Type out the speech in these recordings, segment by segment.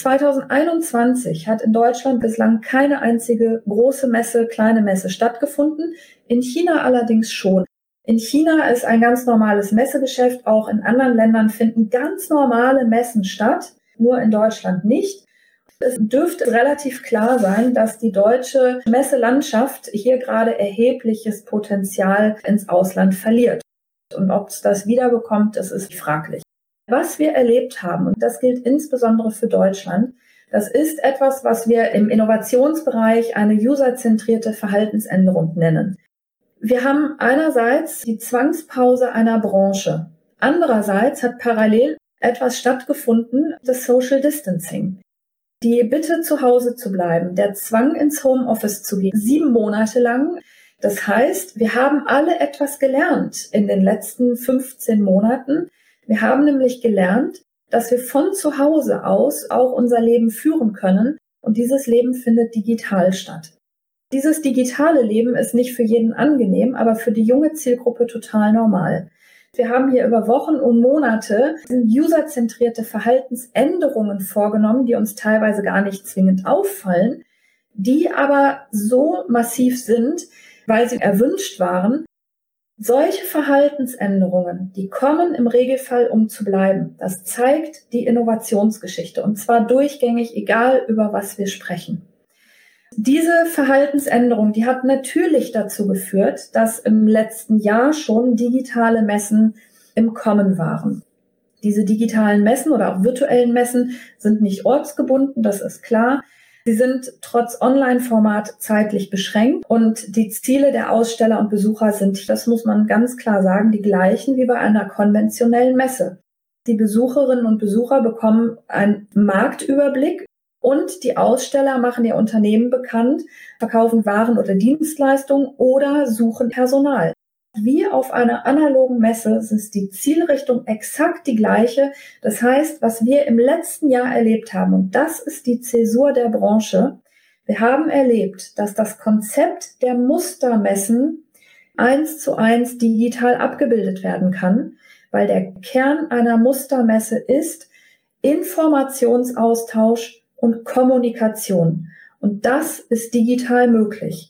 2021 hat in Deutschland bislang keine einzige große Messe, kleine Messe stattgefunden. In China allerdings schon. In China ist ein ganz normales Messegeschäft. Auch in anderen Ländern finden ganz normale Messen statt, nur in Deutschland nicht. Es dürfte relativ klar sein, dass die deutsche Messelandschaft hier gerade erhebliches Potenzial ins Ausland verliert. Und ob es das wiederbekommt, das ist fraglich. Was wir erlebt haben, und das gilt insbesondere für Deutschland, das ist etwas, was wir im Innovationsbereich eine userzentrierte Verhaltensänderung nennen. Wir haben einerseits die Zwangspause einer Branche. Andererseits hat parallel etwas stattgefunden, das Social Distancing. Die Bitte zu Hause zu bleiben, der Zwang ins Homeoffice zu gehen, sieben Monate lang. Das heißt, wir haben alle etwas gelernt in den letzten 15 Monaten. Wir haben nämlich gelernt, dass wir von zu Hause aus auch unser Leben führen können und dieses Leben findet digital statt. Dieses digitale Leben ist nicht für jeden angenehm, aber für die junge Zielgruppe total normal. Wir haben hier über Wochen und Monate userzentrierte Verhaltensänderungen vorgenommen, die uns teilweise gar nicht zwingend auffallen, die aber so massiv sind, weil sie erwünscht waren. Solche Verhaltensänderungen, die kommen im Regelfall, um zu bleiben. Das zeigt die Innovationsgeschichte und zwar durchgängig, egal über was wir sprechen. Diese Verhaltensänderung, die hat natürlich dazu geführt, dass im letzten Jahr schon digitale Messen im Kommen waren. Diese digitalen Messen oder auch virtuellen Messen sind nicht ortsgebunden, das ist klar. Sie sind trotz Online-Format zeitlich beschränkt und die Ziele der Aussteller und Besucher sind, das muss man ganz klar sagen, die gleichen wie bei einer konventionellen Messe. Die Besucherinnen und Besucher bekommen einen Marktüberblick und die Aussteller machen ihr Unternehmen bekannt, verkaufen Waren oder Dienstleistungen oder suchen Personal. Wie auf einer analogen Messe ist die Zielrichtung exakt die gleiche. Das heißt, was wir im letzten Jahr erlebt haben, und das ist die Zäsur der Branche, wir haben erlebt, dass das Konzept der Mustermessen eins zu eins digital abgebildet werden kann, weil der Kern einer Mustermesse ist Informationsaustausch und Kommunikation. Und das ist digital möglich.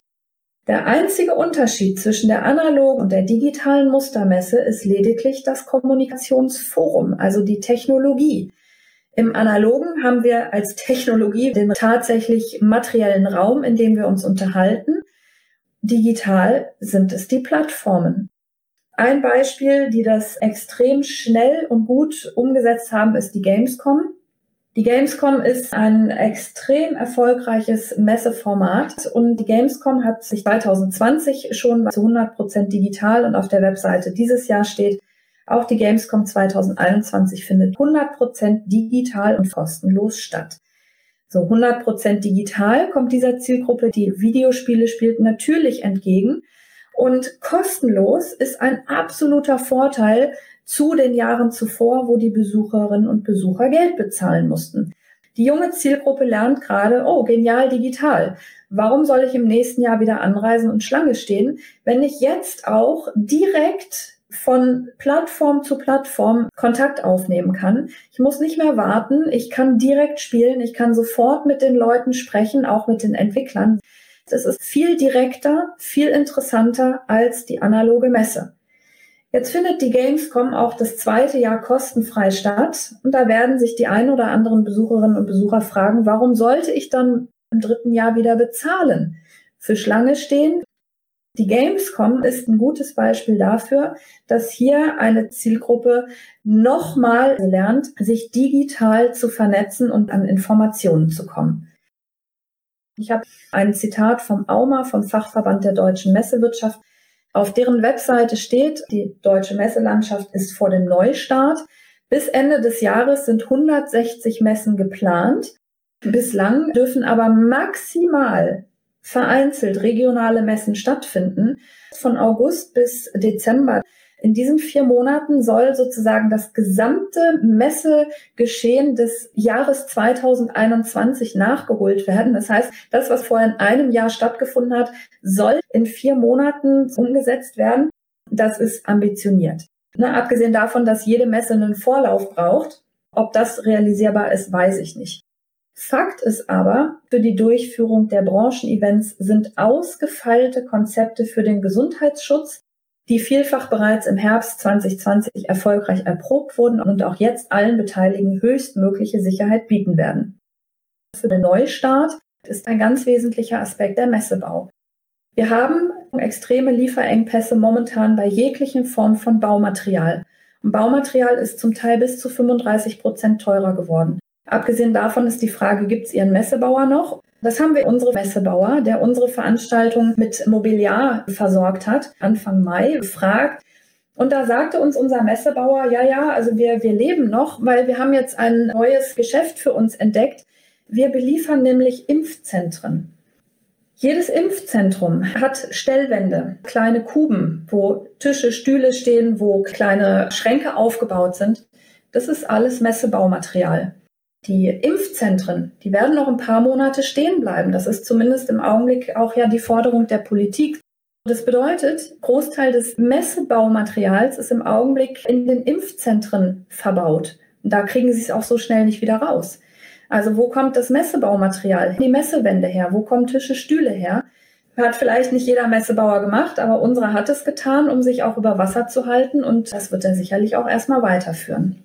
Der einzige Unterschied zwischen der analogen und der digitalen Mustermesse ist lediglich das Kommunikationsforum, also die Technologie. Im analogen haben wir als Technologie den tatsächlich materiellen Raum, in dem wir uns unterhalten. Digital sind es die Plattformen. Ein Beispiel, die das extrem schnell und gut umgesetzt haben, ist die Gamescom. Die Gamescom ist ein extrem erfolgreiches Messeformat und die Gamescom hat sich 2020 schon zu 100 Prozent digital und auf der Webseite dieses Jahr steht, auch die Gamescom 2021 findet 100 Prozent digital und kostenlos statt. So 100 Prozent digital kommt dieser Zielgruppe, die Videospiele spielt, natürlich entgegen. Und kostenlos ist ein absoluter Vorteil zu den Jahren zuvor, wo die Besucherinnen und Besucher Geld bezahlen mussten. Die junge Zielgruppe lernt gerade, oh, genial digital. Warum soll ich im nächsten Jahr wieder anreisen und Schlange stehen, wenn ich jetzt auch direkt von Plattform zu Plattform Kontakt aufnehmen kann. Ich muss nicht mehr warten, ich kann direkt spielen, ich kann sofort mit den Leuten sprechen, auch mit den Entwicklern. Das ist viel direkter, viel interessanter als die analoge Messe. Jetzt findet die Gamescom auch das zweite Jahr kostenfrei statt und da werden sich die ein oder anderen Besucherinnen und Besucher fragen, warum sollte ich dann im dritten Jahr wieder bezahlen? Für Schlange stehen? Die Gamescom ist ein gutes Beispiel dafür, dass hier eine Zielgruppe nochmal lernt, sich digital zu vernetzen und an Informationen zu kommen. Ich habe ein Zitat vom AUMA, vom Fachverband der deutschen Messewirtschaft, auf deren Webseite steht, die deutsche Messelandschaft ist vor dem Neustart. Bis Ende des Jahres sind 160 Messen geplant. Bislang dürfen aber maximal vereinzelt regionale Messen stattfinden. Von August bis Dezember in diesen vier Monaten soll sozusagen das gesamte Messegeschehen des Jahres 2021 nachgeholt werden. Das heißt, das, was vorher in einem Jahr stattgefunden hat, soll in vier Monaten umgesetzt werden. Das ist ambitioniert. Ne, abgesehen davon, dass jede Messe einen Vorlauf braucht. Ob das realisierbar ist, weiß ich nicht. Fakt ist aber, für die Durchführung der Branchenevents sind ausgefeilte Konzepte für den Gesundheitsschutz, die vielfach bereits im Herbst 2020 erfolgreich erprobt wurden und auch jetzt allen Beteiligten höchstmögliche Sicherheit bieten werden. Für den Neustart ist ein ganz wesentlicher Aspekt der Messebau. Wir haben extreme Lieferengpässe momentan bei jeglichen Form von Baumaterial. Und Baumaterial ist zum Teil bis zu 35 Prozent teurer geworden. Abgesehen davon ist die Frage, gibt es Ihren Messebauer noch? Das haben wir unsere Messebauer, der unsere Veranstaltung mit Mobiliar versorgt hat, Anfang Mai, gefragt. Und da sagte uns unser Messebauer, ja, ja, also wir, wir leben noch, weil wir haben jetzt ein neues Geschäft für uns entdeckt. Wir beliefern nämlich Impfzentren. Jedes Impfzentrum hat Stellwände, kleine Kuben, wo Tische, Stühle stehen, wo kleine Schränke aufgebaut sind. Das ist alles Messebaumaterial. Die Impfzentren, die werden noch ein paar Monate stehen bleiben. Das ist zumindest im Augenblick auch ja die Forderung der Politik. Das bedeutet, Großteil des Messebaumaterials ist im Augenblick in den Impfzentren verbaut. Und da kriegen sie es auch so schnell nicht wieder raus. Also wo kommt das Messebaumaterial, die Messewände her? Wo kommen Tische, Stühle her? Hat vielleicht nicht jeder Messebauer gemacht, aber unsere hat es getan, um sich auch über Wasser zu halten und das wird er sicherlich auch erstmal weiterführen.